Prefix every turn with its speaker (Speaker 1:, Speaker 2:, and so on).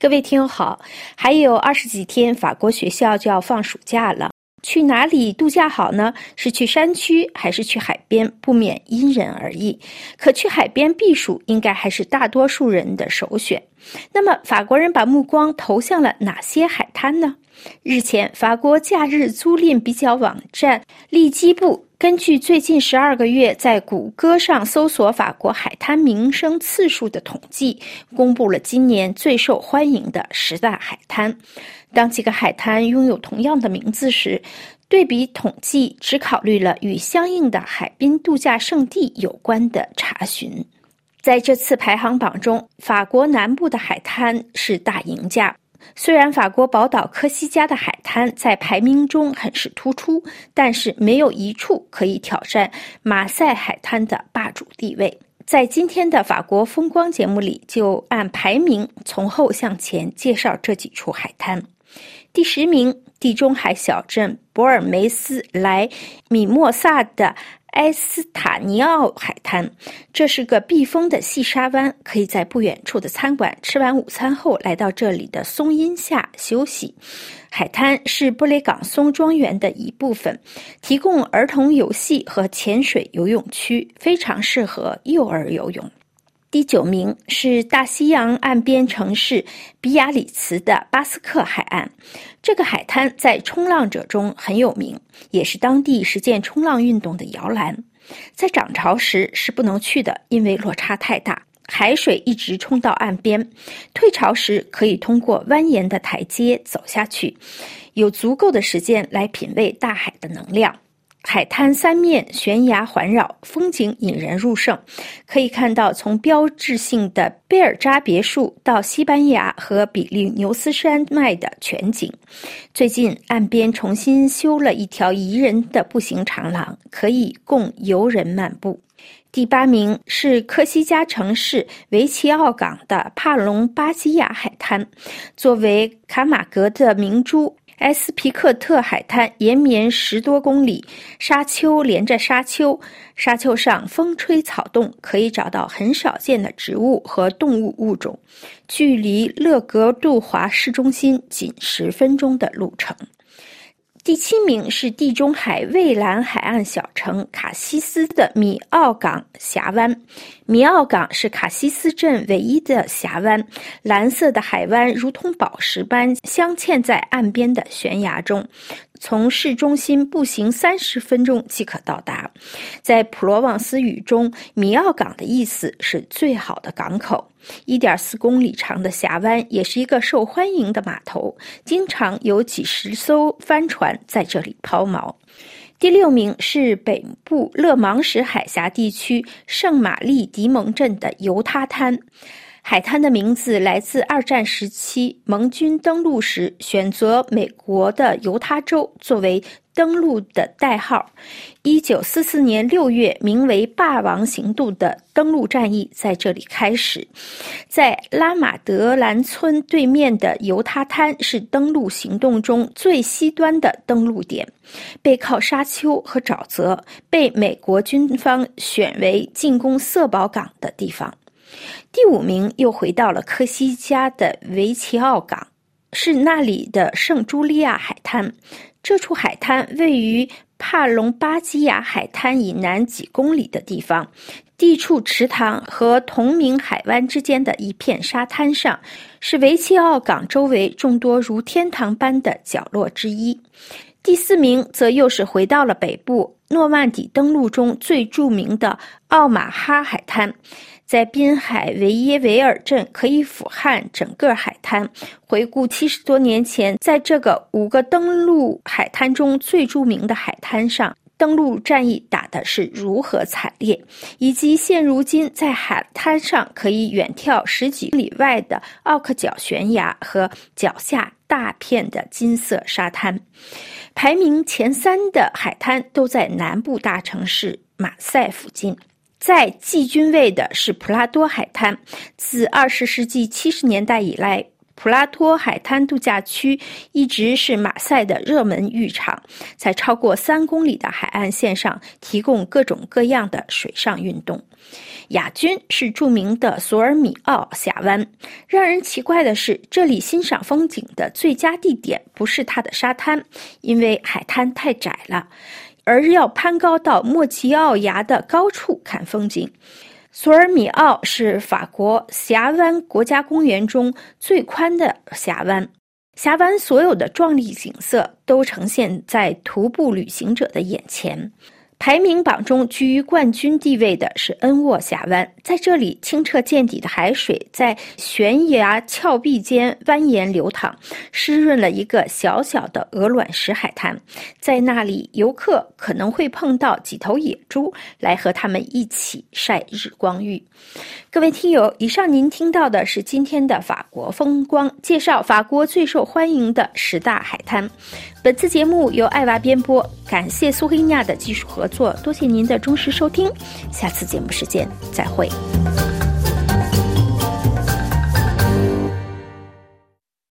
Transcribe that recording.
Speaker 1: 各位听友好，还有二十几天，法国学校就要放暑假了。去哪里度假好呢？是去山区还是去海边？不免因人而异。可去海边避暑，应该还是大多数人的首选。那么，法国人把目光投向了哪些海滩呢？日前，法国假日租赁比较网站利基布。根据最近十二个月在谷歌上搜索法国海滩名声次数的统计，公布了今年最受欢迎的十大海滩。当几个海滩拥有同样的名字时，对比统计只考虑了与相应的海滨度假胜地有关的查询。在这次排行榜中，法国南部的海滩是大赢家。虽然法国宝岛科西嘉的海滩在排名中很是突出，但是没有一处可以挑战马赛海滩的霸主地位。在今天的法国风光节目里，就按排名从后向前介绍这几处海滩。第十名，地中海小镇博尔梅斯莱米莫萨的。埃斯塔尼奥海滩，这是个避风的细沙湾，可以在不远处的餐馆吃完午餐后，来到这里的松荫下休息。海滩是布雷港松庄园的一部分，提供儿童游戏和潜水游泳区，非常适合幼儿游泳。第九名是大西洋岸边城市比亚里茨的巴斯克海岸，这个海滩在冲浪者中很有名，也是当地实践冲浪运动的摇篮。在涨潮时是不能去的，因为落差太大，海水一直冲到岸边；退潮时可以通过蜿蜒的台阶走下去，有足够的时间来品味大海的能量。海滩三面悬崖环绕，风景引人入胜。可以看到从标志性的贝尔扎别墅到西班牙和比利牛斯山脉的全景。最近岸边重新修了一条宜人的步行长廊，可以供游人漫步。第八名是科西嘉城市维奇奥港的帕隆巴基亚海滩，作为卡马格的明珠。埃斯皮克特海滩延绵十多公里，沙丘连着沙丘，沙丘上风吹草动，可以找到很少见的植物和动物物种。距离勒格杜华市中心仅十分钟的路程。第七名是地中海蔚蓝海岸小城卡西斯的米奥港峡湾。米奥港是卡西斯镇唯一的峡湾，蓝色的海湾如同宝石般镶嵌在岸边的悬崖中。从市中心步行三十分钟即可到达。在普罗旺斯语中，米奥港的意思是最好的港口。一点四公里长的峡湾也是一个受欢迎的码头，经常有几十艘帆船在这里抛锚。第六名是北部勒芒什海峡地区圣玛丽迪蒙镇的犹他滩。海滩的名字来自二战时期盟军登陆时选择美国的犹他州作为登陆的代号。一九四四年六月，名为“霸王行动”的登陆战役在这里开始。在拉马德兰村对面的犹他滩是登陆行动中最西端的登陆点，背靠沙丘和沼泽，被美国军方选为进攻色堡港的地方。第五名又回到了科西嘉的维奇奥港，是那里的圣茱莉亚海滩。这处海滩位于帕隆巴基亚海滩以南几公里的地方，地处池塘和同名海湾之间的一片沙滩上，是维奇奥港周围众多如天堂般的角落之一。第四名则又是回到了北部诺曼底登陆中最著名的奥马哈海滩。在滨海维耶维尔镇可以俯瞰整个海滩，回顾七十多年前，在这个五个登陆海滩中最著名的海滩上，登陆战役打的是如何惨烈，以及现如今在海滩上可以远眺十几里外的奥克角悬崖和脚下大片的金色沙滩。排名前三的海滩都在南部大城市马赛附近。在季军位的是普拉多海滩。自二十世纪七十年代以来，普拉托海滩度假区一直是马赛的热门浴场，在超过三公里的海岸线上提供各种各样的水上运动。亚军是著名的索尔米奥峡湾。让人奇怪的是，这里欣赏风景的最佳地点不是它的沙滩，因为海滩太窄了，而要攀高到莫吉奥崖的高处看风景。索尔米奥是法国峡湾国家公园中最宽的峡湾，峡湾所有的壮丽景色都呈现在徒步旅行者的眼前。排名榜中居于冠军地位的是恩沃峡湾，在这里清澈见底的海水在悬崖峭壁间蜿蜒流淌，湿润了一个小小的鹅卵石海滩。在那里，游客可能会碰到几头野猪，来和他们一起晒日光浴。各位听友，以上您听到的是今天的法国风光介绍，法国最受欢迎的十大海滩。本次节目由爱娃编播，感谢苏黑亚的技术合作，多谢您的忠实收听，下次节目时间再会。